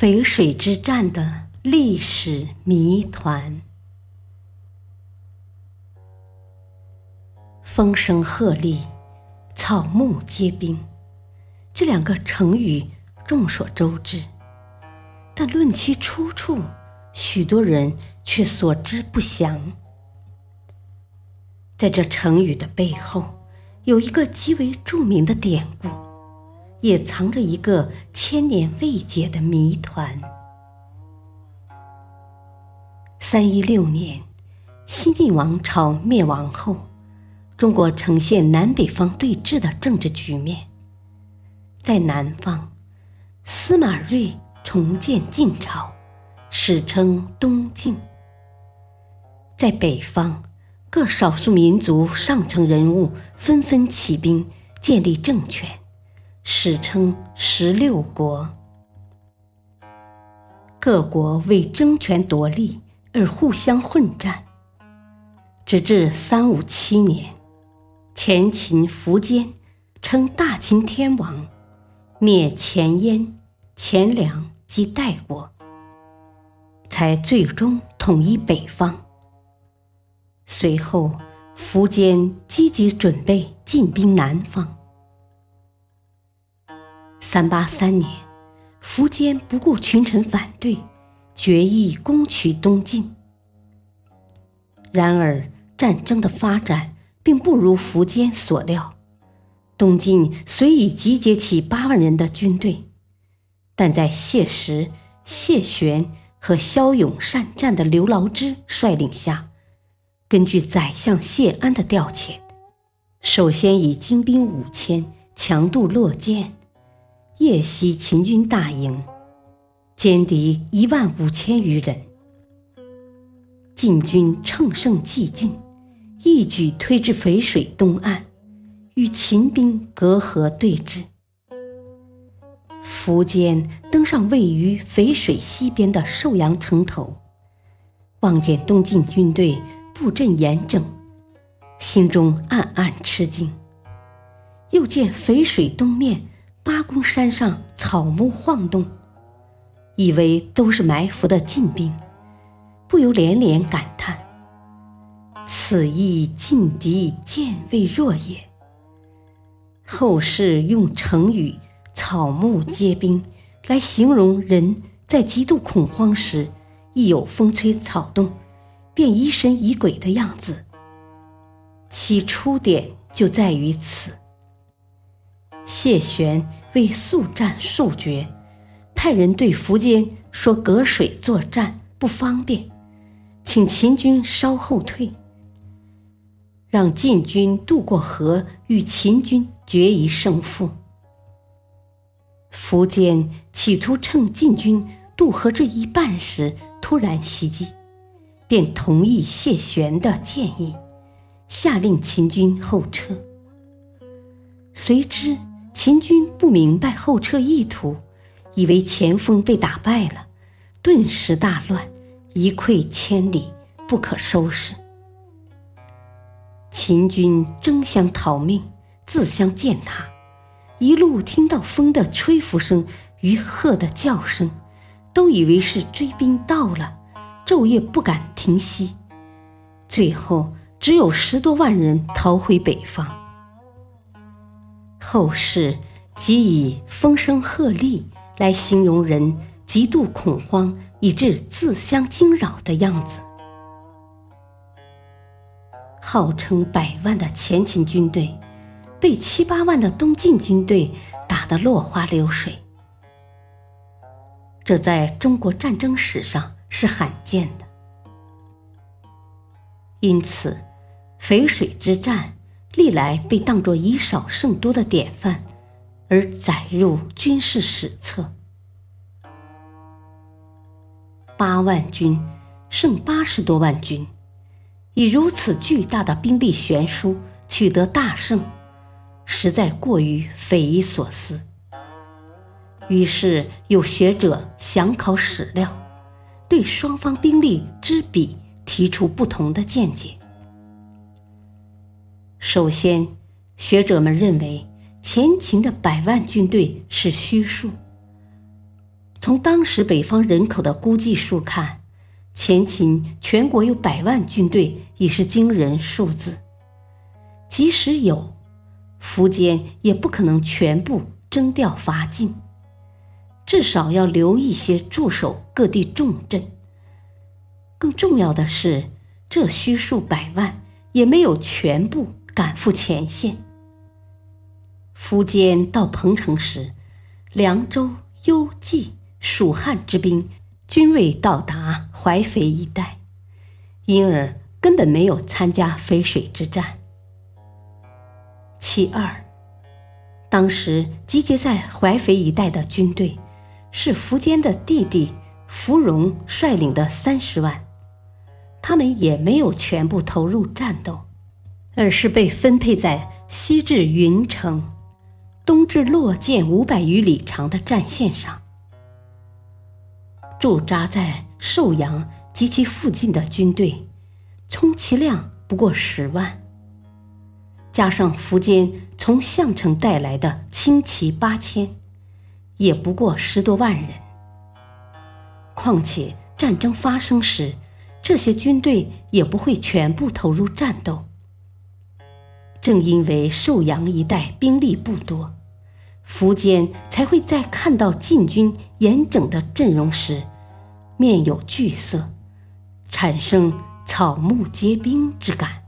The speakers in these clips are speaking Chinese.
淝水之战的历史谜团。风声鹤唳，草木皆兵，这两个成语众所周知，但论其出处，许多人却所知不详。在这成语的背后，有一个极为著名的典故。也藏着一个千年未解的谜团。三一六年，西晋王朝灭亡后，中国呈现南北方对峙的政治局面。在南方，司马睿重建晋朝，史称东晋；在北方，各少数民族上层人物纷纷起兵，建立政权。史称十六国，各国为争权夺利而互相混战，直至三五七年，前秦苻坚称大秦天王，灭前燕、前凉及代国，才最终统一北方。随后，苻坚积极准备进兵南方。三八三年，苻坚不顾群臣反对，决意攻取东晋。然而，战争的发展并不如苻坚所料。东晋虽已集结起八万人的军队，但在谢石、谢玄和骁勇善战的刘牢之率领下，根据宰相谢安的调遣，首先以精兵五千强渡洛涧。夜袭秦军大营，歼敌一万五千余人。晋军乘胜继进，一举推至淝水东岸，与秦兵隔河对峙。苻坚登上位于淝水西边的寿阳城头，望见东晋军队布阵严整，心中暗暗吃惊。又见淝水东面。八公山上草木晃动，以为都是埋伏的晋兵，不由连连感叹：“此亦劲敌渐未弱也。”后世用成语“草木皆兵”来形容人在极度恐慌时，一有风吹草动，便疑神疑鬼的样子。其出点就在于此。谢玄。为速战速决，派人对苻坚说：“隔水作战不方便，请秦军稍后退，让晋军渡过河，与秦军决一胜负。”苻坚企图趁晋军渡河这一半时突然袭击，便同意谢玄的建议，下令秦军后撤。随之。秦军不明白后撤意图，以为前锋被打败了，顿时大乱，一溃千里，不可收拾。秦军争相逃命，自相践踏，一路听到风的吹拂声与鹤的叫声，都以为是追兵到了，昼夜不敢停息。最后只有十多万人逃回北方。后世即以风声鹤唳来形容人极度恐慌以致自相惊扰的样子。号称百万的前秦军队，被七八万的东晋军队打得落花流水，这在中国战争史上是罕见的。因此，淝水之战。历来被当作以少胜多的典范而载入军事史册。八万军胜八十多万军，以如此巨大的兵力悬殊取得大胜，实在过于匪夷所思。于是有学者详考史料，对双方兵力之比提出不同的见解。首先，学者们认为前秦的百万军队是虚数。从当时北方人口的估计数看，前秦全国有百万军队已是惊人数字。即使有，苻坚也不可能全部征调伐晋，至少要留一些驻守各地重镇。更重要的是，这虚数百万也没有全部。赶赴前线。苻坚到彭城时，凉州、幽蓟、蜀汉之兵均未到达淮肥一带，因而根本没有参加淝水之战。其二，当时集结在淮肥一带的军队，是苻坚的弟弟苻融率领的三十万，他们也没有全部投入战斗。而是被分配在西至云城、东至洛涧五百余里长的战线上，驻扎在寿阳及其附近的军队，充其量不过十万，加上苻坚从项城带来的轻骑八千，也不过十多万人。况且战争发生时，这些军队也不会全部投入战斗。正因为寿阳一带兵力不多，苻坚才会在看到晋军严整的阵容时，面有惧色，产生草木皆兵之感。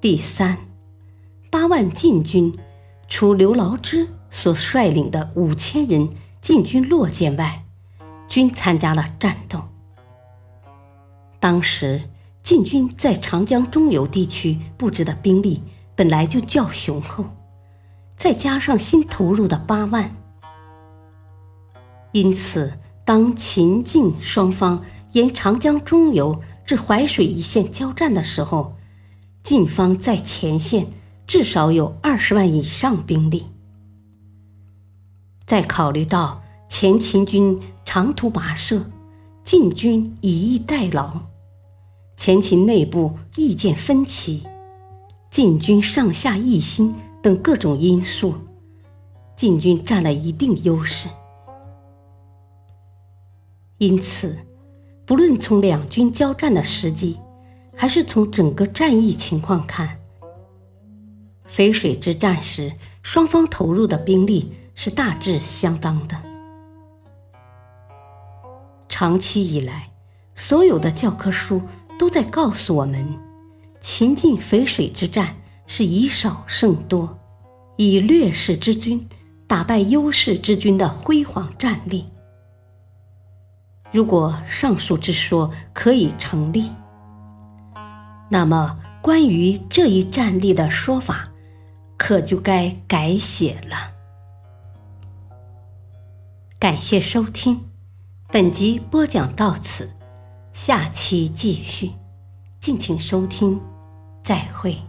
第三，八万晋军，除刘牢之所率领的五千人进军洛涧外，均参加了战斗。当时。晋军在长江中游地区布置的兵力本来就较雄厚，再加上新投入的八万，因此当秦晋双方沿长江中游至淮水一线交战的时候，晋方在前线至少有二十万以上兵力。再考虑到前秦军长途跋涉，晋军以逸待劳。前秦内部意见分歧，晋军上下一心等各种因素，晋军占了一定优势。因此，不论从两军交战的时机，还是从整个战役情况看，淝水之战时双方投入的兵力是大致相当的。长期以来，所有的教科书。都在告诉我们，秦晋淝水之战是以少胜多，以劣势之军打败优势之军的辉煌战例。如果上述之说可以成立，那么关于这一战例的说法，可就该改写了。感谢收听，本集播讲到此。下期继续，敬请收听，再会。